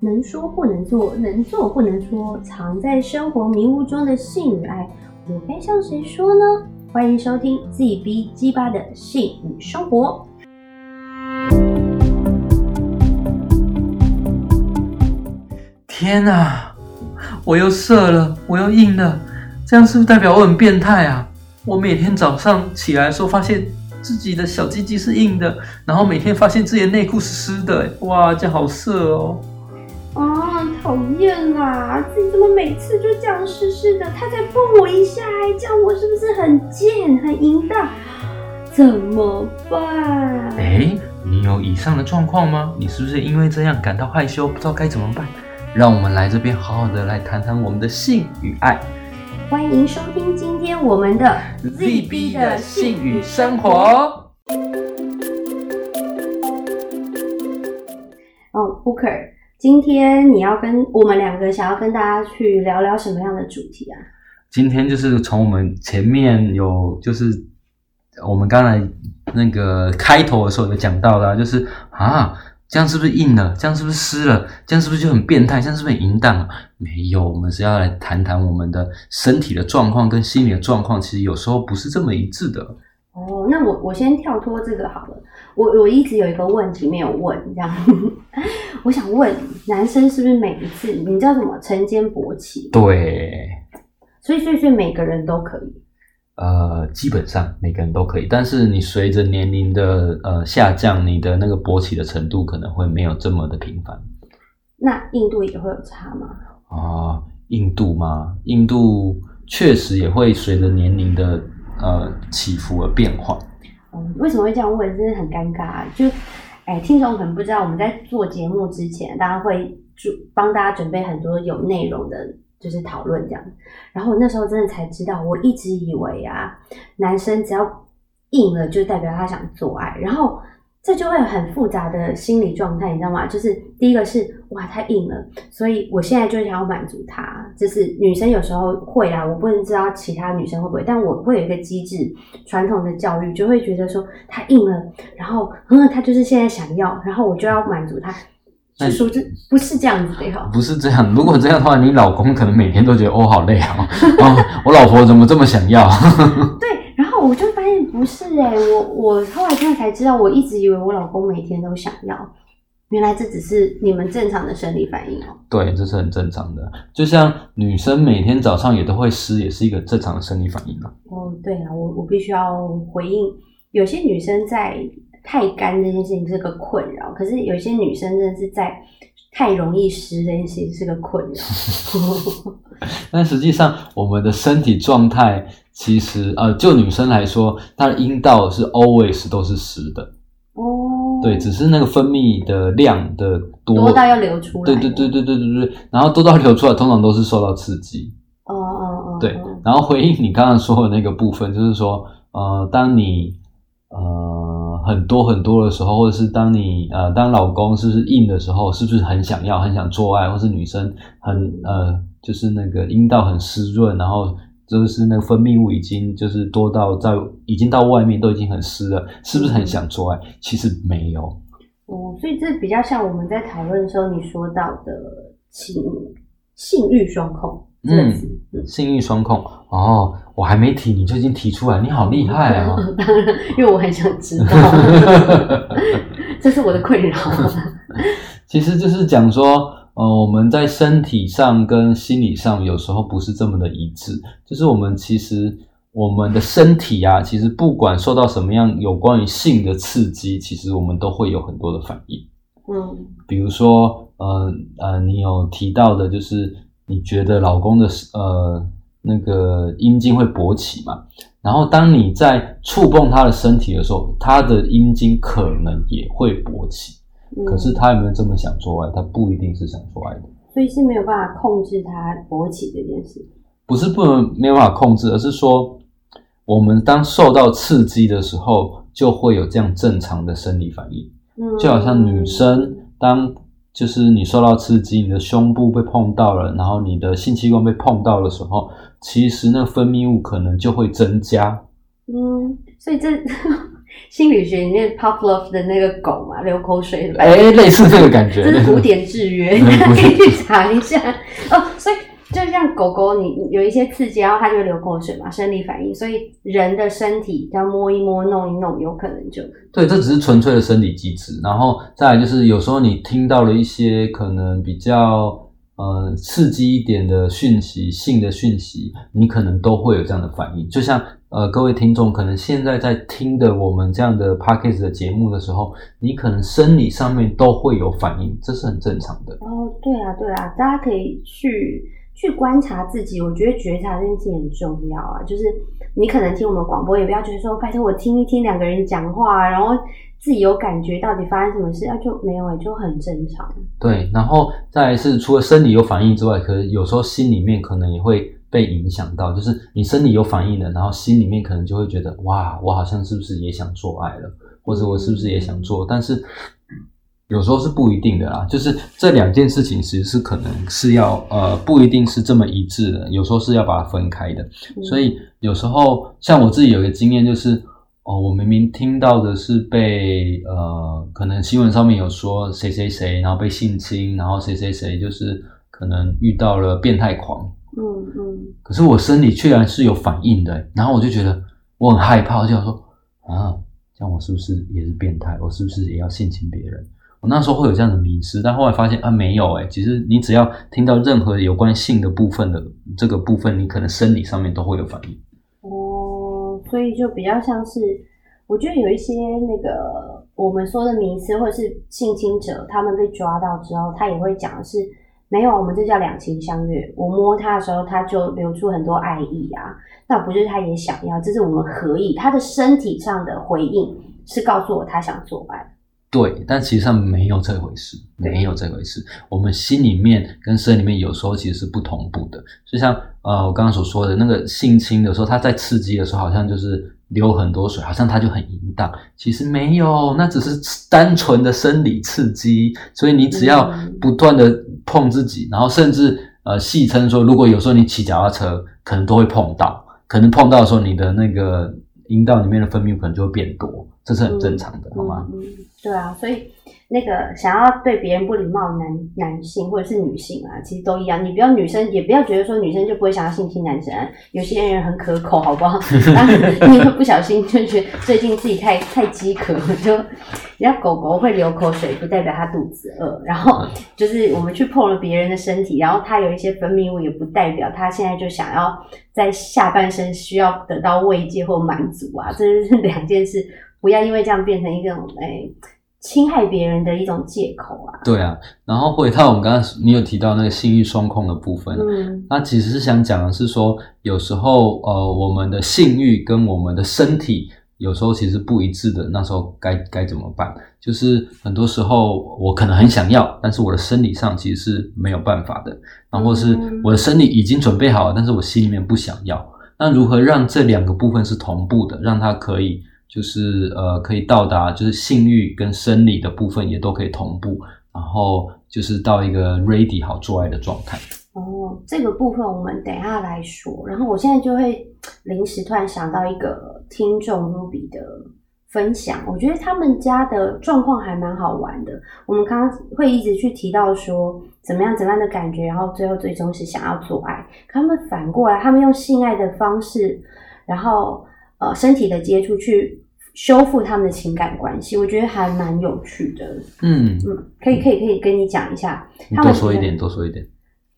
能说不能做，能做不能说，藏在生活迷雾中的性与爱，我该向谁说呢？欢迎收听 ZB 鸡巴的性与生活。天啊！我又射了，我又硬了，这样是不是代表我很变态啊？我每天早上起来的时候，发现自己的小鸡鸡是硬的，然后每天发现自己的内裤是湿的，哇，这好色哦！啊，讨厌啦！自己怎么每次就这样试试的？他再碰我一下，这样我是不是很贱、很淫荡？怎么办？哎，你有以上的状况吗？你是不是因为这样感到害羞，不知道该怎么办？让我们来这边好好的来谈谈我们的性与爱。欢迎收听今天我们的 ZB 的性与生活。哦，Booker，今天你要跟我们两个想要跟大家去聊聊什么样的主题啊？今天就是从我们前面有，就是我们刚才那个开头的时候有讲到的，就是啊。这样是不是硬了？这样是不是湿了？这样是不是就很变态？这样是不是很淫荡？没有，我们是要来谈谈我们的身体的状况跟心理的状况，其实有时候不是这么一致的。哦，那我我先跳脱这个好了。我我一直有一个问题没有问，这样，我想问男生是不是每一次你知道什么晨间勃起？对，所以所以所以每个人都可以。呃，基本上每个人都可以，但是你随着年龄的呃下降，你的那个勃起的程度可能会没有这么的频繁。那印度也会有差吗？啊，印度吗？印度确实也会随着年龄的呃起伏而变化。嗯，为什么会这样问？真的很尴尬。就哎，听众可能不知道，我们在做节目之前，大家会就帮大家准备很多有内容的。就是讨论这样，然后我那时候真的才知道，我一直以为啊，男生只要硬了就代表他想做爱，然后这就会有很复杂的心理状态，你知道吗？就是第一个是哇太硬了，所以我现在就想要满足他，就是女生有时候会啊，我不能知道其他女生会不会，但我会有一个机制，传统的教育就会觉得说他硬了，然后嗯他就是现在想要，然后我就要满足他。是说这不是这样子的哈，不是这样。如果这样的话，你老公可能每天都觉得哦好累啊，我老婆怎么这么想要？对，我就发现不是哎，我我后来现在才知道，我一直以为我老公每天都想要，原来这只是你们正常的生理反应哦。对，这是很正常的，就像女生每天早上也都会湿，也是一个正常的生理反应啊。哦，对啊，我我必须要回应，有些女生在。太干这件事情是个困扰，可是有些女生真的是在太容易湿这件事情是个困扰。但实际上，我们的身体状态其实呃，就女生来说，她的阴道是 always 都是湿的。哦，对，只是那个分泌的量的多多到要流出来。对对对对对对对，然后多到流出来，通常都是受到刺激。哦哦哦。对，然后回应你刚刚说的那个部分，就是说呃，当你呃。很多很多的时候，或者是当你呃当老公是不是硬的时候，是不是很想要很想做爱，或是女生很呃就是那个阴道很湿润，然后就是那个分泌物已经就是多到在已经到外面都已经很湿了，是不是很想做爱？其实没有。哦，所以这比较像我们在讨论的时候你说到的性性欲双控。嗯，性欲双控哦，我还没提你就已经提出来，你好厉害啊！当然，因为我很想知道，这是我的困扰。其实就是讲说，呃，我们在身体上跟心理上有时候不是这么的一致。就是我们其实我们的身体啊，其实不管受到什么样有关于性的刺激，其实我们都会有很多的反应。嗯，比如说，呃呃，你有提到的就是。你觉得老公的呃那个阴茎会勃起嘛？然后当你在触碰他的身体的时候，他的阴茎可能也会勃起。可是他有没有这么想做爱？他不一定是想做爱的。所以是没有办法控制他勃起这件事。不是不能没有办法控制，而是说我们当受到刺激的时候，就会有这样正常的生理反应。嗯，就好像女生当。就是你受到刺激，你的胸部被碰到了，然后你的性器官被碰到的时候，其实那分泌物可能就会增加。嗯，所以这 心理学里面 Pavlov 的那个狗嘛，流口水了，哎，类似这个感觉，这是古典制约，你 可以去查一下哦。所以就像狗狗，你有一些刺激，然后它就会流口水嘛，生理反应。所以人的身体要摸一摸、弄一弄，有可能就对，这只是纯粹的生理机制。然后再来就是有时候你听到了一些可能比较。呃，刺激一点的讯息，性的讯息，你可能都会有这样的反应。就像呃，各位听众可能现在在听的我们这样的 p a c k a g e 的节目的时候，你可能生理上面都会有反应，这是很正常的。哦，对啊，对啊，大家可以去去观察自己。我觉得觉察这件事情很重要啊，就是你可能听我们广播，也不要觉得说，拜托我听一听两个人讲话，然后。自己有感觉，到底发生什么事啊？就没有哎，就很正常。对，然后再是除了生理有反应之外，可是有时候心里面可能也会被影响到，就是你生理有反应了，然后心里面可能就会觉得哇，我好像是不是也想做爱了，或者我是不是也想做？但是有时候是不一定的啦，就是这两件事情其实是可能是要呃不一定是这么一致的，有时候是要把它分开的。所以有时候像我自己有一个经验就是。哦，我明明听到的是被呃，可能新闻上面有说谁谁谁，然后被性侵，然后谁谁谁就是可能遇到了变态狂，嗯嗯，可是我身体居然是有反应的，然后我就觉得我很害怕，就想说啊，这样我是不是也是变态？我是不是也要性侵别人？我那时候会有这样的迷失，但后来发现啊，没有哎，其实你只要听到任何有关性的部分的这个部分，你可能生理上面都会有反应。哦所以就比较像是，我觉得有一些那个我们说的迷思，或者是性侵者，他们被抓到之后，他也会讲的是，没有，我们这叫两情相悦。我摸他的时候，他就流出很多爱意啊，那不是他也想要？这是我们合意，他的身体上的回应是告诉我他想做爱。对，但其实上没有这回事，没有这回事。我们心里面跟身里面有时候其实是不同步的。就像呃，我刚刚所说的那个性侵的时候，他在刺激的时候，好像就是流很多水，好像他就很淫荡。其实没有，那只是单纯的生理刺激。所以你只要不断的碰自己，然后甚至呃戏称说，如果有时候你骑脚踏车，可能都会碰到，可能碰到的时候，你的那个阴道里面的分泌物可能就会变多，这是很正常的，好吗？对啊，所以那个想要对别人不礼貌的男男性或者是女性啊，其实都一样。你不要女生，也不要觉得说女生就不会想要性侵男生。有些人很可口，好不好？你会不小心就觉得最近自己太太饥渴，就人家狗狗会流口水，不代表它肚子饿。然后就是我们去碰了别人的身体，然后它有一些分泌物，也不代表它现在就想要在下半身需要得到慰藉或满足啊，这是两件事。不要因为这样变成一个诶侵害别人的一种借口啊！对啊，然后回到我们刚刚你有提到那个性欲双控的部分，嗯，那其实是想讲的是说，有时候呃，我们的性欲跟我们的身体有时候其实不一致的，那时候该该怎么办？就是很多时候我可能很想要，但是我的生理上其实是没有办法的，然后是我的生理已经准备好了，但是我心里面不想要。那如何让这两个部分是同步的，让它可以？就是呃，可以到达，就是性欲跟生理的部分也都可以同步，然后就是到一个 ready 好做爱的状态。哦，这个部分我们等下来说。然后我现在就会临时突然想到一个听众 Ruby 的分享，我觉得他们家的状况还蛮好玩的。我们刚刚会一直去提到说怎么样怎么样的感觉，然后最后最终是想要做爱。他们反过来，他们用性爱的方式，然后。呃，身体的接触去修复他们的情感关系，我觉得还蛮有趣的。嗯嗯，可以可以可以跟你讲一下，多说一点，多说一点。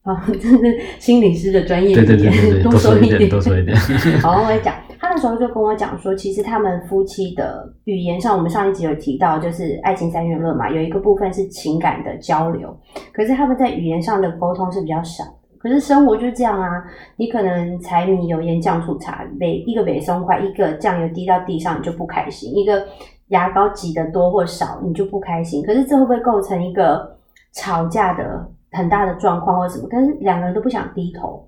啊，这是心理师的专业对对对对对，多说一点，多说一点。好，我讲，他那时候就跟我讲说，其实他们夫妻的语言上，我们上一集有提到，就是爱情三元论嘛，有一个部分是情感的交流，可是他们在语言上的沟通是比较少。可是生活就这样啊，你可能柴米油盐酱醋茶，每一个每松块，一个酱油滴到地上你就不开心，一个牙膏挤得多或少你就不开心。可是这会不会构成一个吵架的很大的状况或什么？可是两个人都不想低头，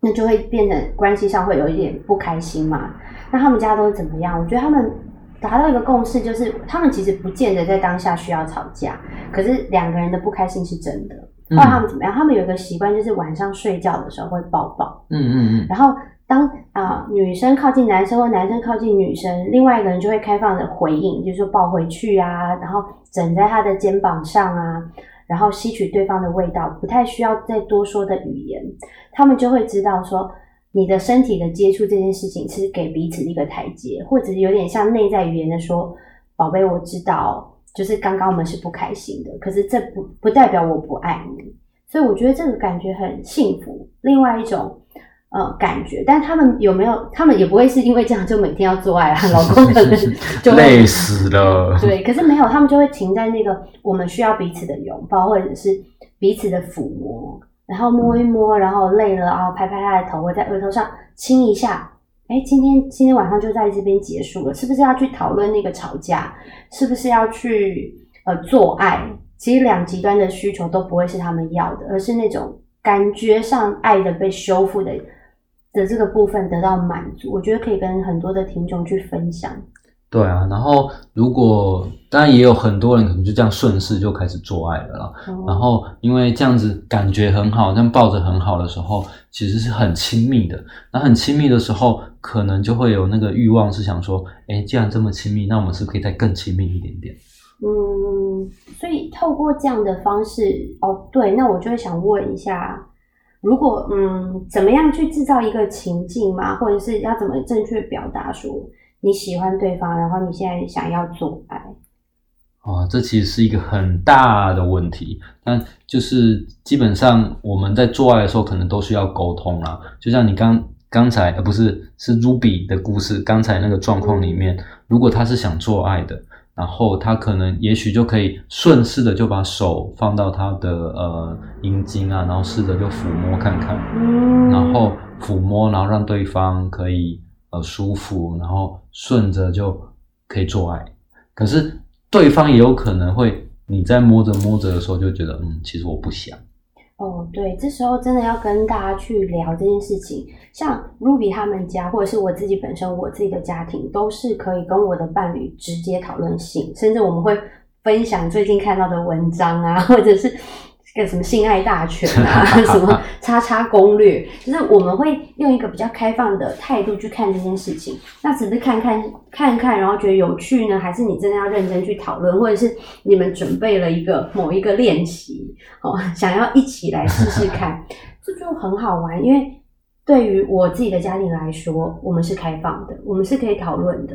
那就会变成关系上会有一点不开心嘛？那他们家都是怎么样？我觉得他们达到一个共识，就是他们其实不见得在当下需要吵架，可是两个人的不开心是真的。后来他们怎么样？他们有一个习惯，就是晚上睡觉的时候会抱抱。嗯嗯嗯。然后当啊、女生靠近男生或男生靠近女生，另外一个人就会开放的回应，就是说抱回去啊，然后枕在他的肩膀上啊，然后吸取对方的味道，不太需要再多说的语言，他们就会知道说你的身体的接触这件事情是给彼此一个台阶，或者有点像内在语言的说，宝贝，我知道，就是刚刚我们是不开心的，可是这不不代表我不爱你，所以我觉得这个感觉很幸福。另外一种。呃，感觉，但他们有没有？他们也不会是因为这样就每天要做爱啊，老公可能就累死了。对，可是没有，他们就会停在那个我们需要彼此的拥抱，或者是彼此的抚摸，然后摸一摸，然后累了啊，拍拍他的头，或在额头上亲一下。哎，今天今天晚上就在这边结束了，是不是要去讨论那个吵架？是不是要去呃做爱？其实两极端的需求都不会是他们要的，而是那种感觉上爱的被修复的的这个部分得到满足。我觉得可以跟很多的听众去分享。对啊，然后如果当然也有很多人可能就这样顺势就开始做爱了啦。哦然后因为这样子感觉很好，这样抱着很好的时候，其实是很亲密的。那很亲密的时候，可能就会有那个欲望，是想说，哎，既然这么亲密，那我们是不是可以再更亲密一点点？嗯，所以透过这样的方式，哦，对，那我就会想问一下，如果嗯，怎么样去制造一个情境嘛，或者是要怎么正确表达说你喜欢对方，然后你现在想要做爱，啊，这其实是一个很大的问题。但就是基本上我们在做爱的时候，可能都需要沟通啦。就像你刚刚才，呃，不是是 Ruby 的故事，刚才那个状况里面，如果他是想做爱的，然后他可能也许就可以顺势的就把手放到他的呃阴茎啊，然后试着就抚摸看看，嗯，然后抚摸，然后让对方可以呃舒服，然后顺着就可以做爱。可是对方也有可能会，你在摸着摸着的时候就觉得，嗯，其实我不想。哦，对，这时候真的要跟大家去聊这件事情。像 Ruby 他们家，或者是我自己本身，我自己的家庭，都是可以跟我的伴侣直接讨论性，甚至我们会分享最近看到的文章啊，或者是个什么性爱大全啊，什么叉叉攻略，就是我们会用一个比较开放的态度去看这件事情。那只是看看看看，然后觉得有趣呢，还是你真的要认真去讨论，或者是你们准备了一个某一个练习，哦，想要一起来试试看，这就很好玩。因为对于我自己的家庭来说，我们是开放的，我们是可以讨论的。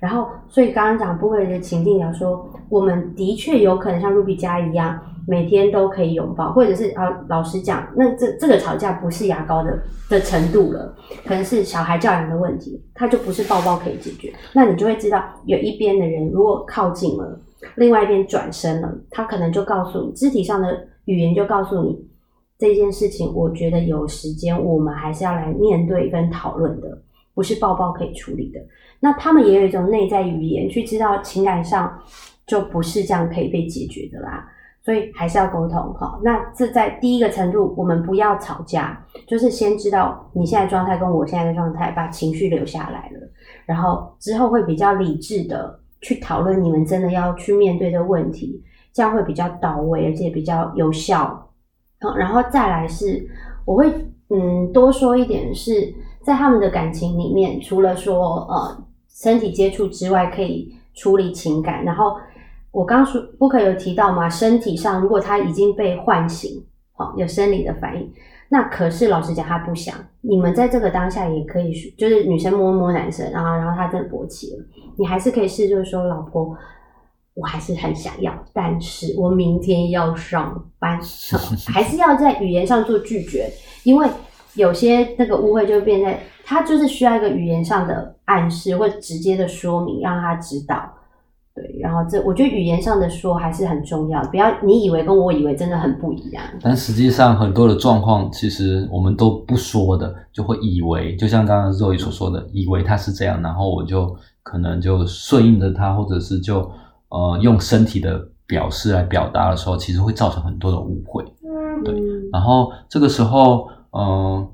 然后，所以刚刚讲不会的情境聊说，我们的确有可能像 Ruby 家一样，每天都可以拥抱，或者是啊，老实讲，那这这个吵架不是牙膏的的程度了，可能是小孩教养的问题，它就不是抱抱可以解决。那你就会知道，有一边的人如果靠近了，另外一边转身了，他可能就告诉你，肢体上的语言就告诉你这件事情，我觉得有时间我们还是要来面对跟讨论的，不是抱抱可以处理的。那他们也有一种内在语言，去知道情感上就不是这样可以被解决的啦。所以还是要沟通哈。那这在第一个程度，我们不要吵架，就是先知道你现在状态跟我现在的状态，把情绪留下来了，然后之后会比较理智的去讨论你们真的要去面对的问题，这样会比较到位，而且比较有效。好，然后再来是，我会嗯多说一点是在他们的感情里面，除了说呃身体接触之外，可以处理情感，然后。我刚说 book 有提到嘛，身体上如果他已经被唤醒，好有生理的反应，那可是老实讲他不想。你们在这个当下也可以，就是女生摸摸男生，然后然后他真的勃起了，你还是可以试，就是说老婆，我还是很想要，但是我明天要上班，还是要在语言上做拒绝，因为有些那个误会就变在他就是需要一个语言上的暗示或直接的说明，让他知道。对，然后这我觉得语言上的说还是很重要，不要你以为跟我以为真的很不一样。但实际上很多的状况，其实我们都不说的，就会以为，就像刚刚肉姨所说的，以为他是这样，然后我就可能就顺应着他，或者是就呃用身体的表示来表达的时候，其实会造成很多的误会。嗯，对然后这个时候，嗯。呃，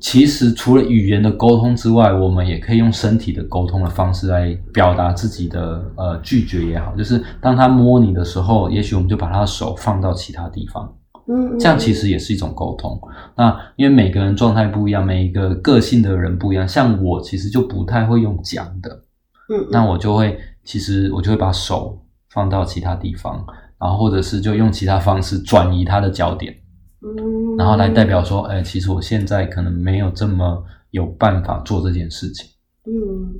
其实除了语言的沟通之外，我们也可以用身体的沟通的方式来表达自己的呃拒绝也好。就是当他摸你的时候，也许我们就把他的手放到其他地方，嗯，这样其实也是一种沟通。那因为每个人状态不一样，每一个个性的人不一样。像我其实就不太会用讲的，嗯，那我就会其实我就会把手放到其他地方，然后或者是就用其他方式转移他的焦点，嗯，然后来代表说，哎，其实我现在可能没有这么有办法做这件事情。嗯，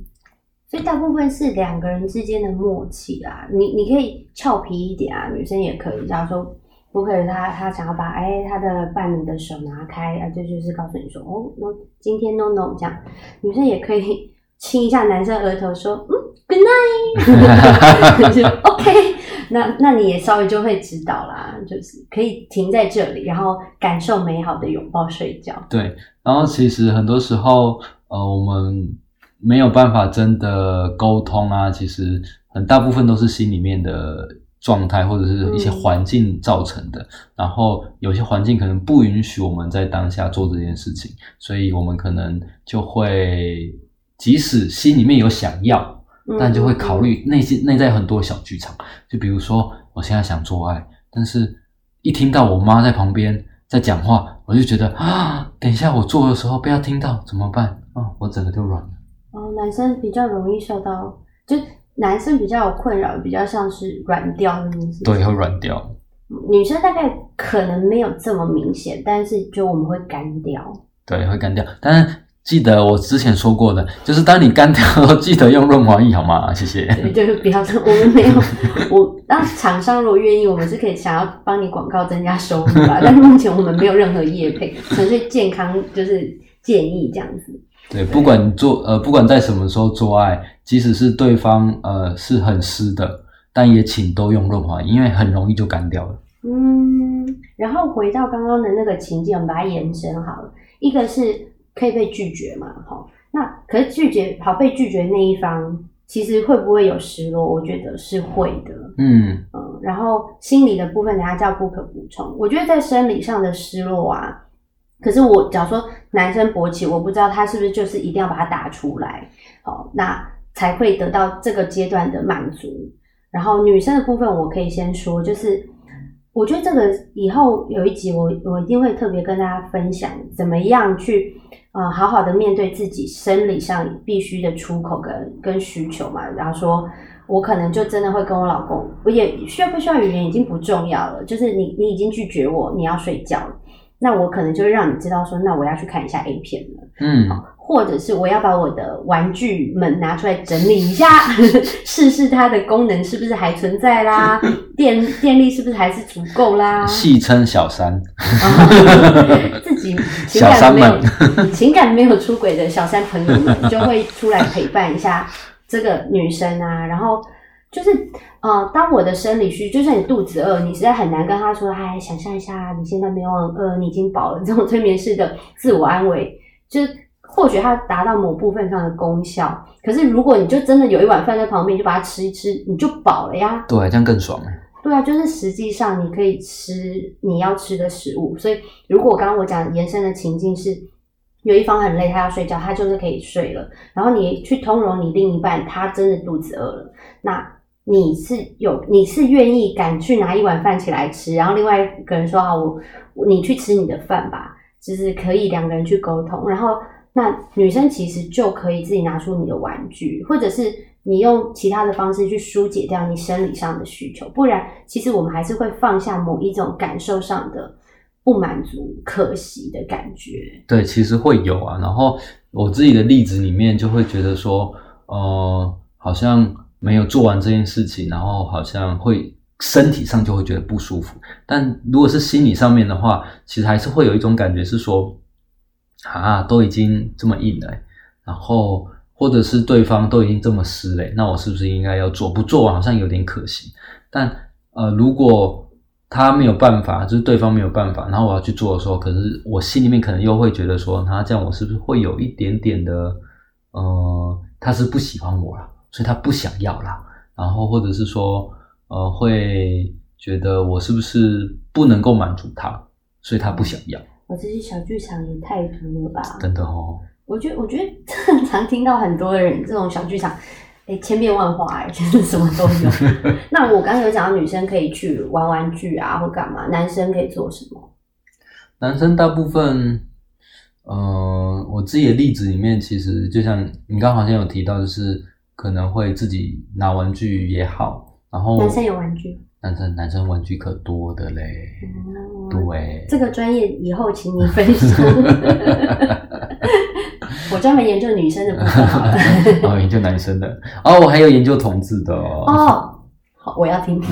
所以大部分是两个人之间的默契啦。你你可以俏皮一点啊，女生也可以。假如说不可以，他他想要把哎他的伴侣的手拿开啊，这就是告诉你说哦，no，今天 no no 这样。女生也可以亲一下男生额头，说嗯，good night，就 OK。那那你也稍微就会知道啦，就是可以停在这里，然后感受美好的拥抱睡觉。对，然后其实很多时候，呃，我们没有办法真的沟通啊，其实很大部分都是心里面的状态或者是一些环境造成的。然后有些环境可能不允许我们在当下做这件事情，所以我们可能就会即使心里面有想要。但就会考虑内心内在很多小剧场，就比如说我现在想做爱，但是一听到我妈在旁边在讲话，我就觉得啊，等一下我做的时候不要听到怎么办啊？我整个就软了。哦，男生比较容易受到，就男生比较有困扰，比较像是软掉的东西。对，会软掉。女生大概可能没有这么明显，但是就我们会干掉。对，会干掉，但是。记得我之前说过的，就是当你干掉，记得用润滑液好吗？谢谢。对，就是不要说我们没有，我当厂商如果愿意，我们是可以想要帮你广告增加收入啦。但是目前我们没有任何业配，纯粹健康就是建议这样子。对，不管做呃，不管在什么时候做爱，即使是对方呃是很湿的，但也请都用润滑液，因为很容易就干掉了。嗯，然后回到刚刚的那个情境，我们把它延伸好了，一个是。可以被拒绝嘛？好，那可是拒绝好被拒绝那一方，其实会不会有失落？我觉得是会的。嗯嗯，然后心理的部分，等下叫不可补充。我觉得在生理上的失落啊，可是我假如说男生勃起，我不知道他是不是就是一定要把它打出来，好，那才会得到这个阶段的满足。然后女生的部分，我可以先说，就是。我觉得这个以后有一集，我我一定会特别跟大家分享，怎么样去啊好好的面对自己生理上必须的出口跟跟需求嘛。然后说，我可能就真的会跟我老公，我也需要不需要语言已经不重要了，就是你你已经拒绝我，你要睡觉了，那我可能就会让你知道说，那我要去看一下 A 片了。嗯。或者是我要把我的玩具们拿出来整理一下，试试它的功能是不是还存在啦，电电力是不是还是足够啦？戏称小三，自己 情感没有情感没有出轨的小三朋友们就会出来陪伴一下这个女生啊，然后就是呃，当我的生理需，就算你肚子饿，你实在很难跟他说，哎，想象一下你现在没有很饿，你已经饱了，这种催眠式的自我安慰，就是。或许它达到某部分上的功效，可是如果你就真的有一碗饭在旁边，就把它吃一吃，你就饱了呀。对，这样更爽对啊，就是实际上你可以吃你要吃的食物。所以，如果刚刚我讲延伸的情境是，有一方很累，他要睡觉，他就是可以睡了。然后你去通融你另一半，他真的肚子饿了，那你是有你是愿意敢去拿一碗饭起来吃，然后另外一个人说好，我你去吃你的饭吧，就是可以两个人去沟通，然后。那女生其实就可以自己拿出你的玩具，或者是你用其他的方式去疏解掉你生理上的需求，不然其实我们还是会放下某一种感受上的不满足、可惜的感觉。对，其实会有啊。然后我自己的例子里面就会觉得说，呃，好像没有做完这件事情，然后好像会身体上就会觉得不舒服。但如果是心理上面的话，其实还是会有一种感觉是说。啊，都已经这么硬了，然后或者是对方都已经这么湿了，那我是不是应该要做？不做好像有点可惜。但呃，如果他没有办法，就是对方没有办法，然后我要去做的时候，可是我心里面可能又会觉得说，他这样我是不是会有一点点的，呃，他是不喜欢我了，所以他不想要啦。然后或者是说，呃，会觉得我是不是不能够满足他，所以他不想要。我这些小剧场也太多了吧？真的哦。我觉得，我觉得很常听到很多的人这种小剧场，哎，千变万化，哎，就是什么都有。那我刚才有讲到女生可以去玩玩具啊，或干嘛？男生可以做什么？男生大部分，呃，我自己的例子里面，其实就像你刚好像有提到，就是可能会自己拿玩具也好，然后男生有玩具，男生男生玩具可多的嘞，嗯对，这个专业以后请你分享。我专门研究女生的部分好了。哦，研究男生的，哦，我还有研究同志的哦，哦，好，我要听。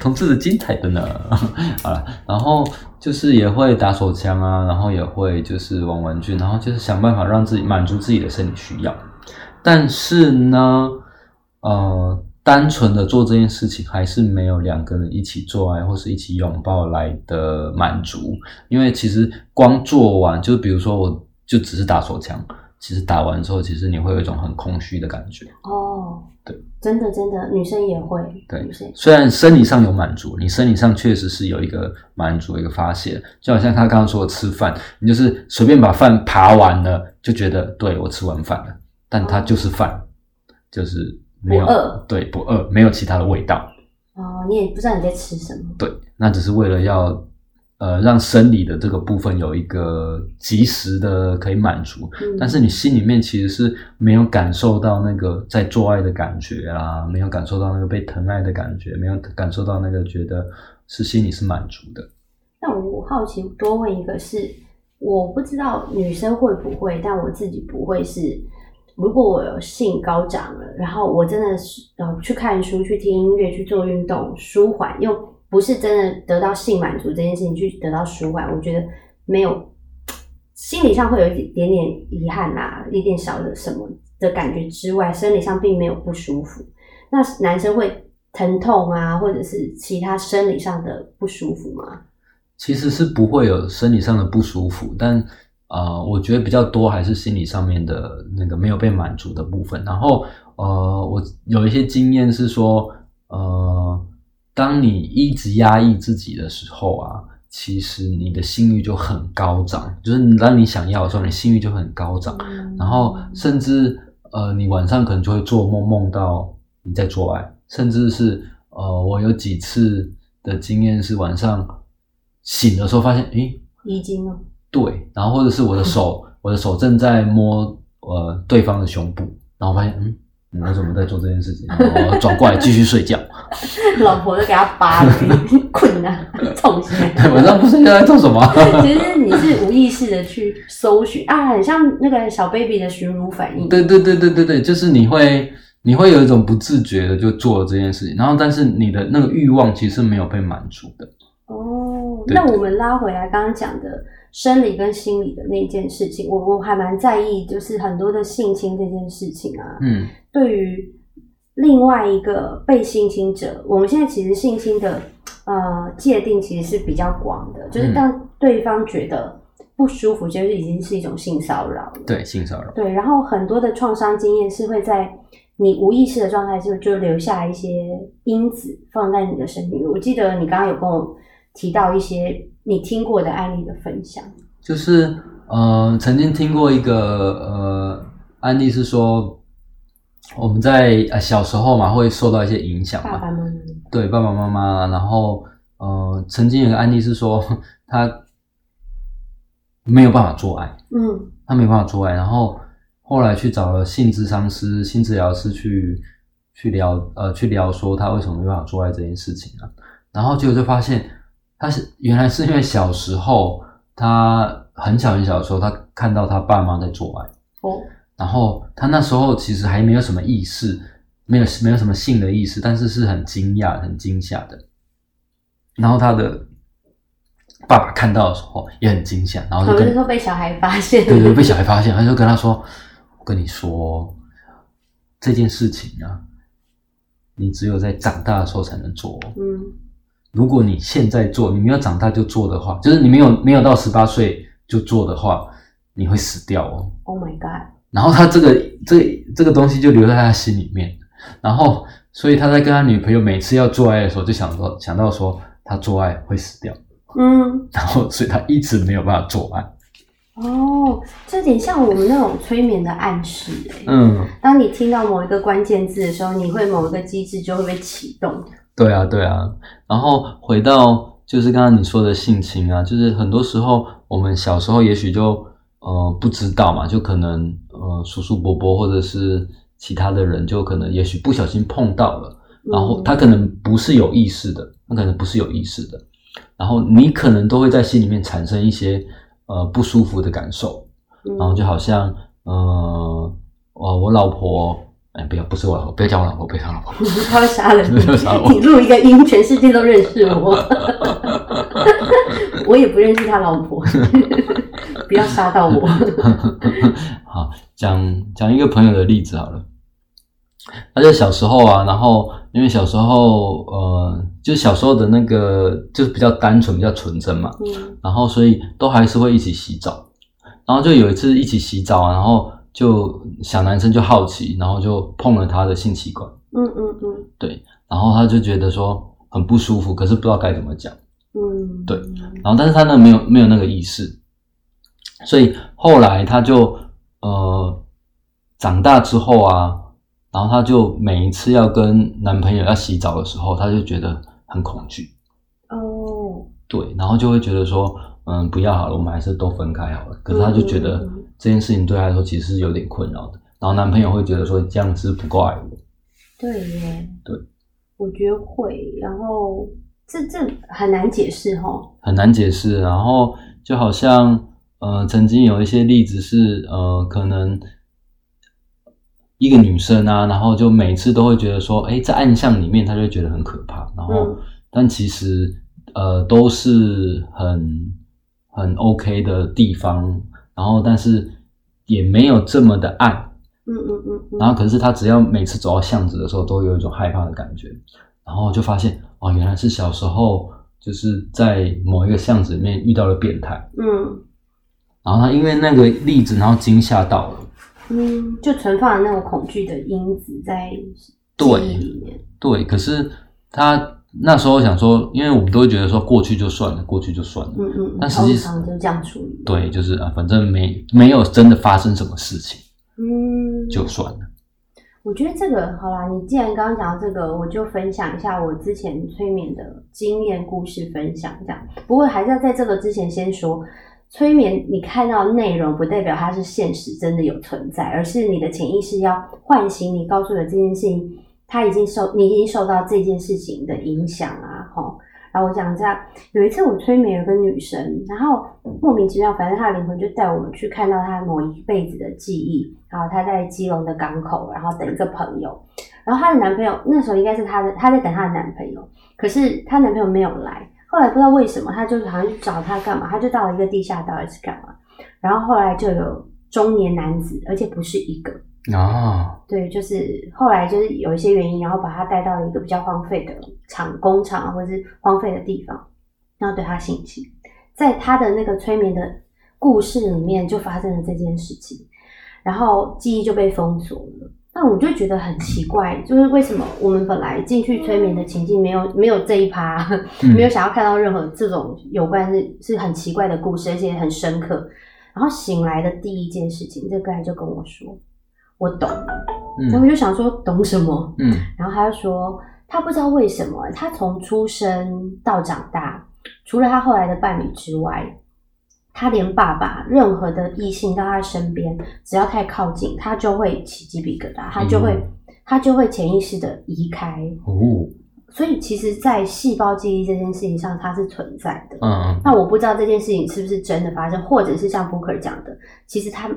同志的精彩的呢，好了，然后就是也会打手枪啊，然后也会就是玩玩具，然后就是想办法让自己满足自己的生理需要，但是呢，呃，单纯的做这件事情还是没有两个人一起做爱或是一起拥抱来的满足，因为其实光做完，就比如说我就只是打手枪，其实打完之后，其实你会有一种很空虚的感觉。哦，对，真的真的，女生也会，对女生虽然生理上有满足，你生理上确实是有一个满足、一个发泄，就好像他刚刚说的吃饭，你就是随便把饭扒完了，就觉得对我吃完饭了，但它就是饭，就是没有不饿对不饿，没有其他的味道，哦，你也不知道你在吃什么。对，那只是为了要呃让生理的这个部分有一个及时的可以满足，嗯，但是你心里面其实是没有感受到那个在做爱的感觉啊，没有感受到那个被疼爱的感觉，没有感受到那个觉得是心里是满足的。那我好奇多问一个是，我不知道女生会不会，但我自己不会是。如果我有性高涨了，然后我真的是呃去看书、去听音乐、去做运动，舒缓，又不是真的得到性满足这件事情去得到舒缓，我觉得没有 心理上会有一点点遗憾啦，一点小的什么的感觉之外，生理上并没有不舒服。那男生会疼痛啊，或者是其他生理上的不舒服吗？其实是不会有生理上的不舒服，但呃，我觉得比较多还是心理上面的那个没有被满足的部分。然后呃，我有一些经验是说，呃，当你一直压抑自己的时候啊，其实你的性欲就很高涨，就是当你想要的时候，你性欲就很高涨，然后甚至呃，你晚上可能就会做梦，梦到你在做爱，甚至是呃，我有几次的经验是晚上醒的时候发现，诶，遗精哦，对，然后或者是我的手，我的手正在摸呃对方的胸部，然后发现，嗯，你为什么在做这件事情？然后转过来继续睡觉。老婆都给他扒了，困啊，痛醒。对，晚上不睡觉在做什么？其实你是无意识的去搜寻啊，很像那个小 baby 的寻乳反应。对对对对对对，就是你会你会有一种不自觉的就做了这件事情，然后但是你的那个欲望其实是没有被满足的。哦，对那我们拉回来刚刚讲的生理跟心理的那件事情，我我还蛮在意，就是很多的性侵这件事情啊，嗯对于另外一个被性侵者，我们现在其实性侵的呃界定其实是比较广的，就是嗯当对方觉得不舒服，就是已经是一种性骚扰了。对，性骚扰。对，然后很多的创伤经验是会在你无意识的状态就就留下一些因子放在你的身体里。我记得你刚刚有跟我提到一些你听过的案例的分享。就是呃，曾经听过一个呃案例是说，我们在呃小时候嘛会受到一些影响嘛，爸爸妈妈，对爸爸妈妈，然后呃，曾经有个案例是说 他没有办法做爱，嗯。他没有办法做爱，然后后来去找了性智商师、性治疗师去去聊呃去聊说他为什么没办法做爱这件事情啊，然后结果就发现他是原来是因为小时候他很小很小的时候，他看到他爸妈在做爱。哦，然后他那时候其实还没有什么意识，没有没有什么性的意识，但是是很惊讶、很惊吓的。然后他的爸爸看到的时候也很惊吓，然后就跟说被小孩发现，对对 被小孩发现，他就跟他说：“我跟你说这件事情啊，你只有在长大的时候才能做哦。嗯如果你现在做，你没有长大就做的话，就是你没有没有到十八岁就做的话，你会死掉哦。”，Oh my God，然后他这个这这个东西就留在他心里面，然后所以他在跟他女朋友每次要做爱的时候，就想到想到说他做爱会死掉，嗯，然后所以他一直没有办法做爱。哦，这点像我们那种催眠的暗示、欸，嗯，当你听到某一个关键字的时候，你会某一个机制就会被启动。对啊，对啊。然后回到就是刚刚你说的性侵啊，就是很多时候我们小时候也许就呃不知道嘛，就可能呃叔叔伯伯或者是其他的人，就可能也许不小心碰到了，然后他可能不是有意识的，他可能不是有意识的，然后你可能都会在心里面产生一些呃不舒服的感受，然后就好像呃哦我老婆。哎，不要，不是我老婆，不要叫我老婆，不要叫我老婆，他会杀人。你录一个音，全世界都认识我，我也不认识他老婆，不要杀到我。好，讲讲一个朋友的例子好了。他就小时候啊，然后因为小时候呃，就小时候的那个就是比较单纯、比较纯真嘛，嗯然后所以都还是会一起洗澡。然后就有一次一起洗澡啊，然后就小男生就好奇，然后就碰了他的性器官，嗯嗯嗯。对，然后他就觉得说很不舒服，可是不知道该怎么讲。嗯，对然后但是他呢没有没有那个意识，所以后来他就呃长大之后啊，然后他就每一次要跟男朋友要洗澡的时候，他就觉得很恐惧，哦，对，然后就会觉得说嗯不要好了，我们还是都分开好了。可是他就觉得这件事情对他来说其实是有点困扰的，然后男朋友会觉得说这样子不够爱我，对耶，对，我觉得会，然后这这很难解释哈。很难解释。然后就好像呃，曾经有一些例子是呃，可能一个女生啊，然后就每次都会觉得说，哎，在暗巷里面，她就会觉得很可怕。然后，嗯但其实呃都是很很 OK 的地方，然后但是也没有这么的暗。嗯嗯嗯嗯，然后可是他只要每次走到巷子的时候，都有一种害怕的感觉，然后就发现哦，原来是小时候就是在某一个巷子里面遇到了变态，嗯然后他因为那个例子，然后惊吓到了，嗯，就存放了那种恐惧的因子在对。对，可是他那时候想说，因为我们都会觉得说过去就算了，过去就算了，嗯嗯，但实际上就这样处理。对，就是啊，反正没没有真的发生什么事情，嗯，就算了，我觉得这个好啦，你既然刚刚讲到这个，我就分享一下我之前催眠的经验故事分享，这样。不过还是要在这个之前先说，催眠你看到的内容不代表它是现实真的有存在，而是你的潜意识要唤醒你，告诉你这件事情，他已经受你已经受到这件事情的影响啊，吼。然后我讲一下，有一次我催眠有个女生，然后莫名其妙，反正她的灵魂就带我们去看到她某一辈子的记忆。然后她在基隆的港口，然后等一个朋友，然后她的男朋友那时候应该是她的，她在等她的男朋友，可是她男朋友没有来。后来不知道为什么，她就好像去找他干嘛，她就到了一个地下道还是干嘛。然后后来就有中年男子，而且不是一个，啊，对，就是后来就是有一些原因，然后把他带到了一个比较荒废的厂工厂或者是荒废的地方，然后对他性侵。在他的那个催眠的故事里面，就发生了这件事情，然后记忆就被封锁了。那我就觉得很奇怪，就是为什么我们本来进去催眠的情境没有没有这一趴，嗯没有想要看到任何这种有关是是很奇怪的故事，而且很深刻。然后醒来的第一件事情，这个人就跟我说：“我懂了。”然后我嗯就想说懂什么？嗯然后他就说他不知道为什么，他从出生到长大，除了他后来的伴侣之外，他连爸爸任何的异性到他身边，只要太靠近，他就会起鸡皮疙瘩，他就会、他就会潜意识的移开。哦，所以其实，在细胞记忆这件事情上，它是存在的。嗯那我不知道这件事情是不是真的发生，或者是像 Booker 讲的，其实他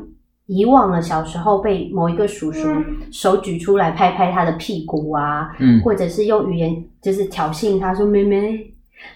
遗忘了小时候被某一个叔叔手举出来拍拍他的屁股啊，嗯或者是用语言就是挑衅他说：“妹妹，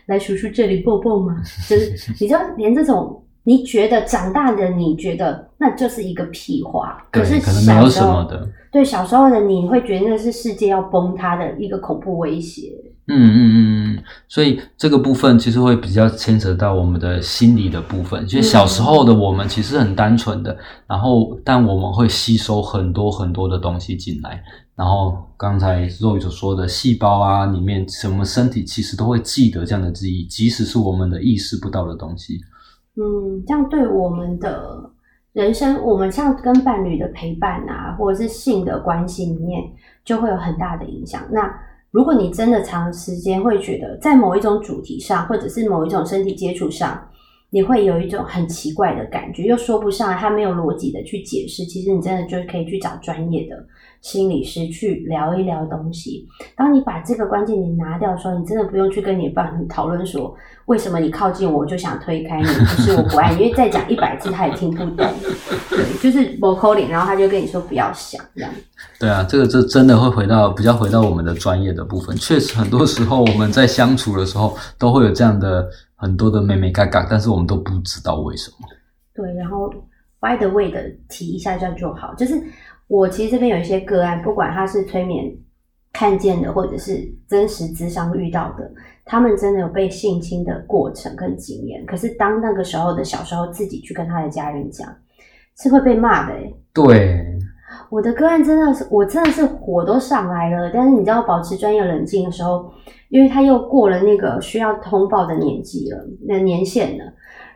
来叔叔这里抱抱嘛。”就是你知道，连这种你觉得长大的你觉得那就是一个屁话，可是可能没有小时候什么的，对小时候的你会觉得那是世界要崩塌的一个恐怖威胁。嗯嗯嗯嗯，所以这个部分其实会比较牵扯到我们的心理的部分。其实小时候的我们其实很单纯的，然后但我们会吸收很多很多的东西进来。然后刚才肉宇所说的细胞啊，里面什么身体其实都会记得这样的记忆，即使是我们的意识不到的东西。嗯，这样对我们的人生，我们像跟伴侣的陪伴啊，或者是性的关系里面，就会有很大的影响。那如果你真的长时间会觉得在某一种主题上，或者是某一种身体接触上，你会有一种很奇怪的感觉，又说不上来，他没有逻辑的去解释。其实你真的就可以去找专业的心理师去聊一聊东西。当你把这个关键点拿掉的时候，你真的不用去跟你伴侣讨论说为什么你靠近我我就想推开你，不是我不爱你，因为再讲一百次他也听不懂。对，就是某口脸，然后他就跟你说不要想这样。对啊，这个这真的会回到比较回到我们的专业的部分。确实，很多时候我们在相处的时候都会有这样的很多的妹妹嘎嘎，但是我们都不知道为什么。对，然后 by the way 的提一下这样就好。就是我其实这边有一些个案，不管他是催眠看见的，或者是真实智商遇到的，他们真的有被性侵的过程跟经验。可是当那个时候的小时候自己去跟他的家人讲，是会被骂的哎。对。我的个案真的是，我真的是火都上来了。但是你知道，保持专业冷静的时候，因为他又过了那个需要通报的年纪了，那年限了。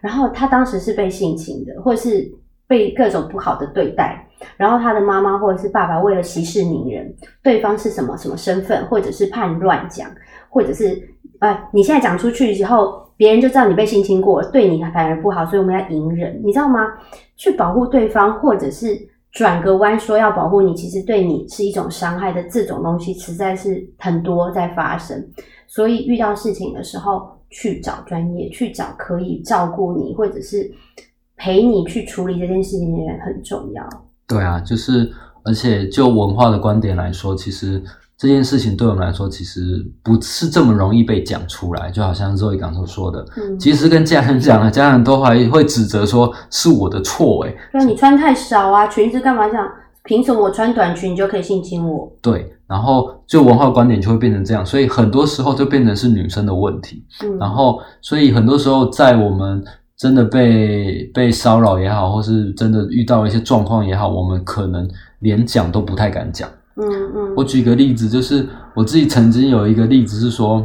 然后他当时是被性侵的，或者是被各种不好的对待。然后他的妈妈或者是爸爸为了息事宁人，对方是什么什么身份，或者是怕你乱讲，或者是呃，你现在讲出去以后，别人就知道你被性侵过，对你反而不好，所以我们要隐忍，你知道吗？去保护对方，或者是。转个弯说要保护你，其实对你是一种伤害的。这种东西实在是很多在发生，所以遇到事情的时候去找专业，去找可以照顾你或者是陪你去处理这件事情的人很重要。对啊，就是而且就文化的观点来说，其实。这件事情对我们来说，其实不是这么容易被讲出来，就好像周一刚所说的，嗯，其实跟家人讲了，家人都还会指责说是我的错，哎，对，你穿太少啊，裙子干嘛这样？凭什么我穿短裙你就可以性侵我？对，然后就文化观点就会变成这样，所以很多时候就变成是女生的问题，嗯，然后所以很多时候在我们真的被被骚扰也好，或是真的遇到一些状况也好，我们可能连讲都不太敢讲。嗯嗯，我举个例子，就是我自己曾经有一个例子是说，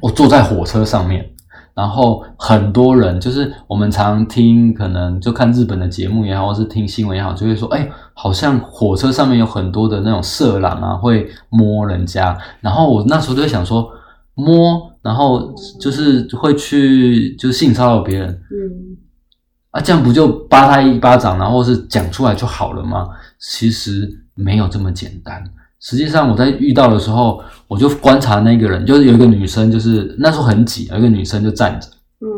我坐在火车上面，然后很多人就是我们常听，可能就看日本的节目也好，或是听新闻也好，就会说，哎，好像火车上面有很多的那种色狼啊，会摸人家。然后我那时候就在想说，摸，然后就是会去就是性骚扰别人，嗯，啊，这样不就扒他一巴掌，然后是讲出来就好了吗？其实。没有这么简单。实际上，我在遇到的时候，我就观察那个人，就是有一个女生，就是那时候很挤，有一个女生就站着，嗯，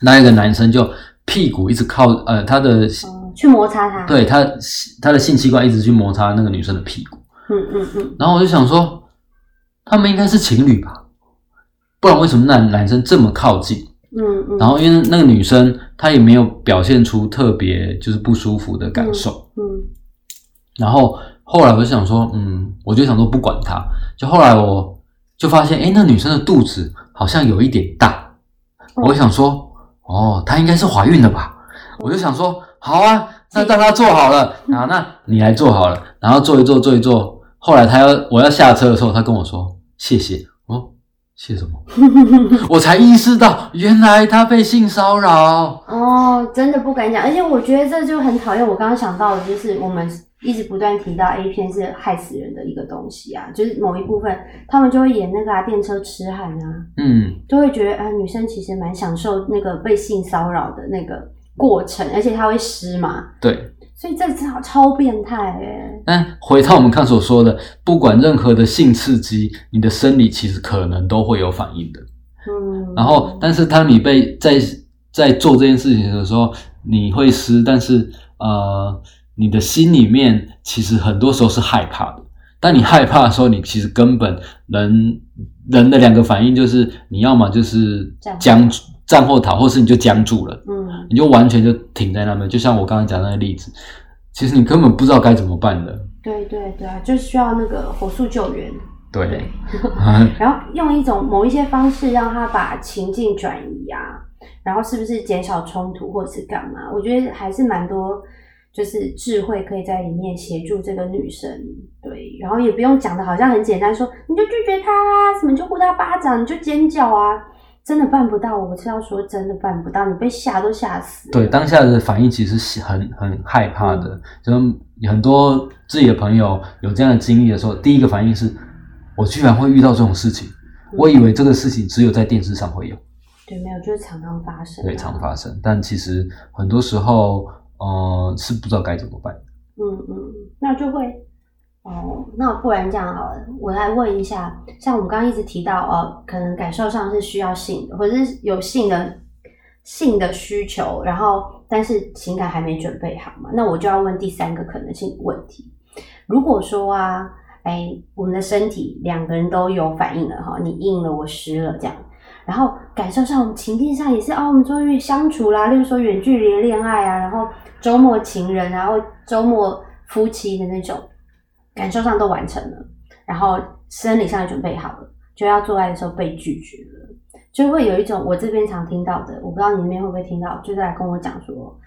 那一个男生就屁股一直靠，呃，他的去摩擦他，对他他的性器官一直去摩擦那个女生的屁股，嗯嗯嗯。然后我就想说，他们应该是情侣吧？不然为什么那男生这么靠近？嗯嗯。然后因为那个女生她也没有表现出特别就是不舒服的感受，嗯，然后。后来我就想说，嗯，我就想说不管她，就后来我就发现，哎，那女生的肚子好像有一点大，我想说，哦，她应该是怀孕了吧？我就想说，好啊，那让她坐好了，啊，那你来坐好了，然后坐一坐，坐一坐。后来她要我要下车的时候，她跟我说谢谢，哦，谢什么？我才意识到，原来他被性骚扰。哦，真的不敢讲，而且我觉得这就很讨厌。我刚刚想到的就是我们。一直不断提到 A 片是害死人的一个东西啊，就是某一部分他们就会演那个啊电车痴汉啊，嗯，就会觉得啊女生其实蛮享受那个被性骚扰的那个过程，而且她会湿嘛，对，所以这超超变态哎。但回到我们刚所说的，不管任何的性刺激，你的生理其实可能都会有反应的，嗯，然后但是当你被在在做这件事情的时候，你会湿，但是呃。你的心里面其实很多时候是害怕的。当你害怕的时候，你其实根本人人的两个反应就是，你要么就是僵站或逃，或是你就僵住了，嗯，你就完全就停在那边。就像我刚刚讲那个例子，其实你根本不知道该怎么办的。对对对，就需要那个火速救援。对，然后用一种某一些方式让他把情境转移啊，然后是不是减少冲突或者是干嘛？我觉得还是蛮多。就是智慧可以在里面协助这个女生，对，然后也不用讲的好像很简单，说你就拒绝他啊，什么就呼他巴掌，你就尖叫啊，真的办不到。我是要说真的办不到，你被吓都吓死。对，当下的反应其实是很很害怕的，就很多自己的朋友有这样的经历的时候，第一个反应是我居然会遇到这种事情，我以为这个事情只有在电视上会有，对，没有，就是常常发生啊，对，常发生。但其实很多时候，呃，是不知道该怎么办。嗯嗯，那就会哦，那不然这样好了，我来问一下，像我们刚刚一直提到哦，可能感受上是需要性的，或者是有性的性的需求，然后但是情感还没准备好嘛，那我就要问第三个可能性问题。如果说啊，哎，我们的身体两个人都有反应了哈，你硬了，我湿了这样，然后感受上、情境上也是哦，我们终于相处啦，例如说远距离恋爱啊，然后周末情人，然后周末夫妻的那种，感受上都完成了，然后生理上也准备好了，就要做爱的时候被拒绝了，就会有一种我这边常听到的，我不知道你那边会不会听到，就是来跟我讲说。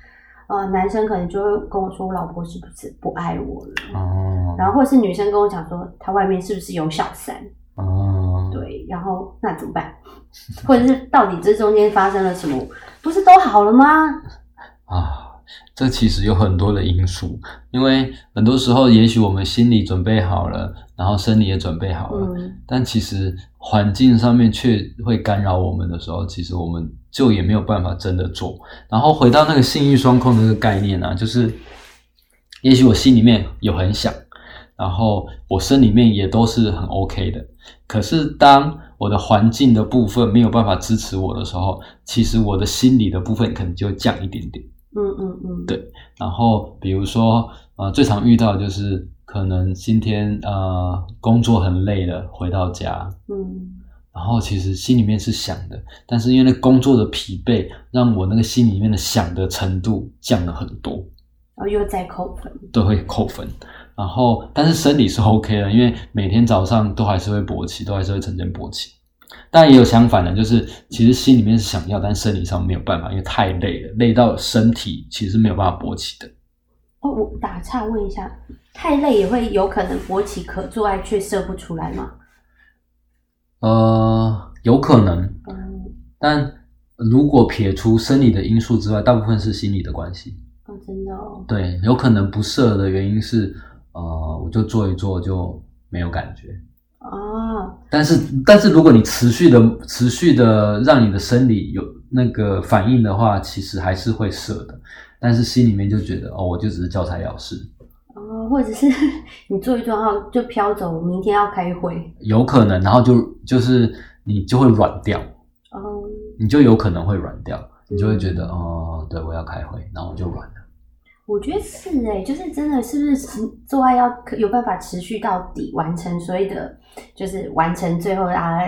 呃，男生可能就会跟我说，我老婆是不是不爱我了？哦，然后或者是女生跟我讲说，她外面是不是有小三？哦，对，然后那怎么办？或者是到底这中间发生了什么？不是都好了吗？啊，这其实有很多的因素，因为很多时候，也许我们心理准备好了，然后生理也准备好了，嗯但其实环境上面却会干扰我们的时候，其实我们就也没有办法真的做。然后回到那个性欲双控的那个概念啊，就是也许我心里面有很想，然后我身里面也都是很 OK 的，可是当我的环境的部分没有办法支持我的时候，其实我的心理的部分可能就会降一点点。嗯嗯嗯，对然后比如说，呃，最常遇到的就是可能今天呃工作很累了，回到家，嗯然后其实心里面是想的，但是因为那工作的疲惫，让我那个心里面的想的程度降了很多，然后又再扣分。都会扣分。然后，但是生理是 OK 的，因为每天早上都还是会勃起，都还是会呈现勃起。当然也有相反的，就是其实心里面是想要，但生理上没有办法，因为太累了，累到身体其实是没有办法勃起的。哦，我打岔问一下，太累也会有可能勃起可做爱却射不出来吗？呃，有可能，嗯，但如果撇除生理的因素之外，大部分是心理的关系。哦，真的哦，对，有可能不射的原因是，呃，我就做一做就没有感觉。哦，但是，但是如果你持续的、持续的让你的生理有那个反应的话，其实还是会射的。但是心里面就觉得，哦，我就只是交差了事，哦，或者是 你做一做，然后就飘走，明天要开会。有可能，然后就就是你就会软掉，哦，你就有可能会软掉，你就会觉得，哦，对我要开会，然后我就软了。我觉得是哎、就是真的是不是持做爱要有办法持续到底，完成所谓的就是完成最后啊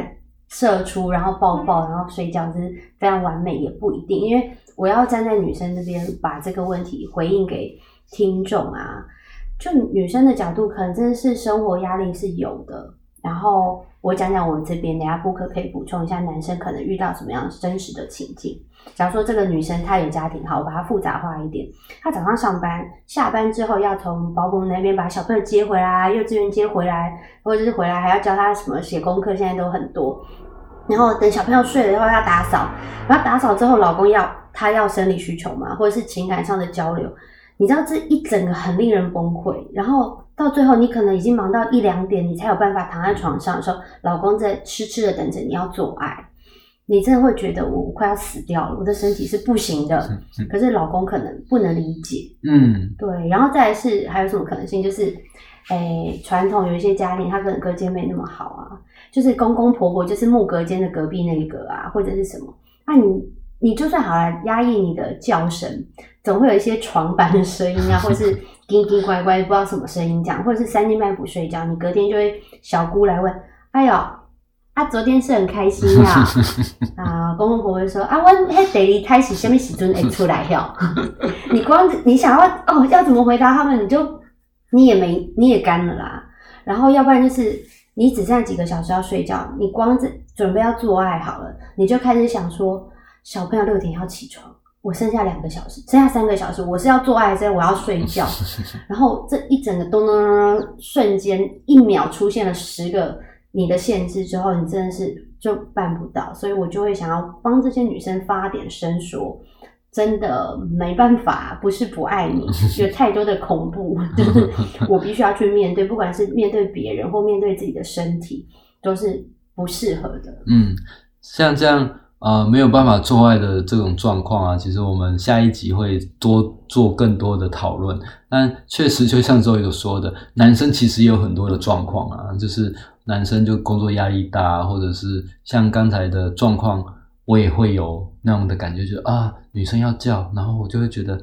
射出，然后抱抱，然后睡觉，就是非常完美也不一定，因为我要站在女生这边把这个问题回应给听众啊，就女生的角度，可能真的是生活压力是有的。然后我讲讲我们这边，等下布克可以补充一下男生可能遇到什么样真实的情境。假如说这个女生她有家庭，好，我把它复杂化一点。她早上上班，下班之后要从保姆那边把小朋友接回来，幼稚园接回来，或者是回来还要教他什么写功课，现在都很多。然后等小朋友睡了以后要打扫，然后打扫之后老公要他要生理需求嘛，或者是情感上的交流，你知道这一整个很令人崩溃。然后到最后你可能已经忙到一两点，你才有办法躺在床上的时候，老公在痴痴的等着你要做爱。你真的会觉得我快要死掉了，我的身体是不行的。可是老公可能不能理解，嗯对，然后再来是还有什么可能性？就是，诶，传统有一些家庭，他可能隔间没那么好啊，就是公公婆婆就是木隔间的隔壁那一个啊，或者是什么？那、你你就算好了，压抑你的叫声，总会有一些床板的声音啊，或是叮叮乖乖不知道什么声音这样，或者是三更半夜不睡觉，你隔天就会小姑来问，哎呦。啊，昨天是很开心呀、啊，公公婆婆就说啊，我迄第二胎是什么时阵会出来哟？你光你想要哦，要怎么回答他们，你就你也没你也干了啦。然后要不然就是你只剩下几个小时要睡觉，你光是准备要做爱好了，你就开始想说，小朋友六点要起床，我剩下两个小时，剩下三个小时，我是要做爱还是我要睡觉？然后这一整个咚咚咚咚，瞬间一秒出现了十个你的限制之后，你真的是就办不到，所以我就会想要帮这些女生发点声说，真的没办法，不是不爱你，有太多的恐怖，就是我必须要去面对，不管是面对别人或面对自己的身体，都是不适合的。嗯，像这样呃没有办法做爱的这种状况啊，其实我们下一集会多做更多的讨论。但确实就像周瑜所说的，男生其实也有很多的状况啊，就是男生就工作压力大，或者是像刚才的状况。我也会有那样的感觉，就是啊，女生要叫，然后我就会觉得，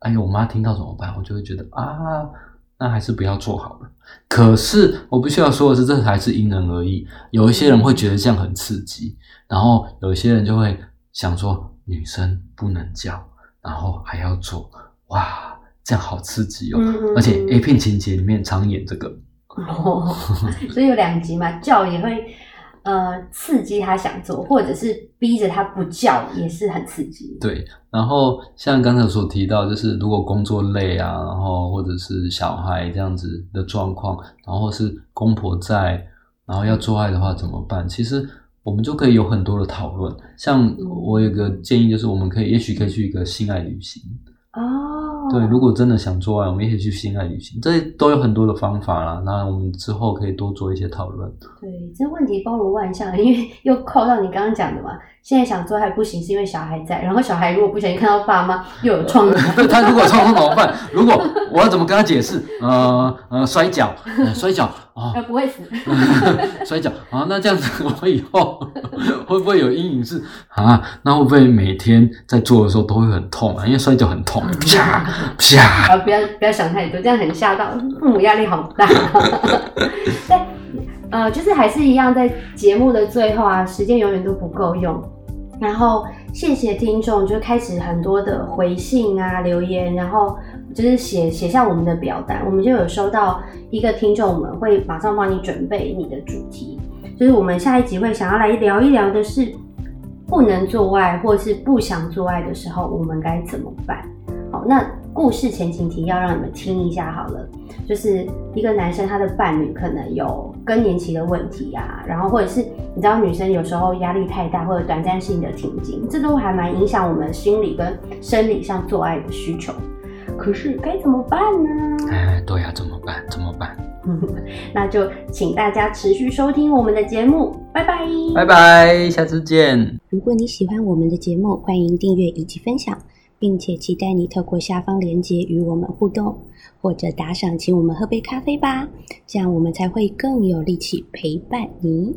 哎呦，我妈听到怎么办？我就会觉得啊，那还是不要做好了。可是我必须要说的是，这还是因人而异。有一些人会觉得这样很刺激，然后有一些人就会想说，女生不能叫，然后还要做，哇，这样好刺激哦！而且 A 片情节里面常演这个，所以有两集嘛，叫也会。呃，刺激他想做，或者是逼着他不叫，也是很刺激。对，然后像刚才所提到，就是如果工作累啊，然后或者是小孩这样子的状况，然后是公婆在，然后要做爱的话怎么办？其实我们就可以有很多的讨论。像我有个建议，就是我们可以，也许可以去一个性爱旅行。哦，对，如果真的想做爱，我们也可以去性爱旅行，这都有很多的方法啦。那我们之后可以多做一些讨论。对，这问题包罗万象，因为又扣到你刚刚讲的嘛。现在想做还不行，是因为小孩在。然后小孩如果不小心看到爸妈又有创伤，他如果创伤怎么办？如果我要怎么跟他解释？呃呃，摔跤，摔跤啊，不会死。摔跤啊，那这样子我以后会不会有阴影？是啊，那会不会每天在做的时候都会很痛啊？因为摔跤很痛，啪啪。啊，不要不要想太多，这样很吓到父母，压力好大。对。呃，就是还是一样，在节目的最后啊，时间永远都不够用。然后谢谢听众，就开始很多的回信啊、留言，然后就是写写下我们的表单，我们就有收到一个听众，我们会马上帮你准备你的主题，就是我们下一集会想要来聊一聊的是不能做爱或是不想做爱的时候，我们该怎么办？好，那。故事前情提要让你们听一下好了，就是一个男生他的伴侣可能有更年期的问题啊，然后或者是你知道女生有时候压力太大或者短暂性的停经，这都还蛮影响我们心理跟生理上做爱的需求。可是该怎么办呢？哎，对呀，怎么办？怎么办？那就请大家持续收听我们的节目，拜拜，拜拜，下次见。如果你喜欢我们的节目，欢迎订阅以及分享。并且期待你透过下方链接与我们互动，或者打赏请我们喝杯咖啡吧，这样我们才会更有力气陪伴你。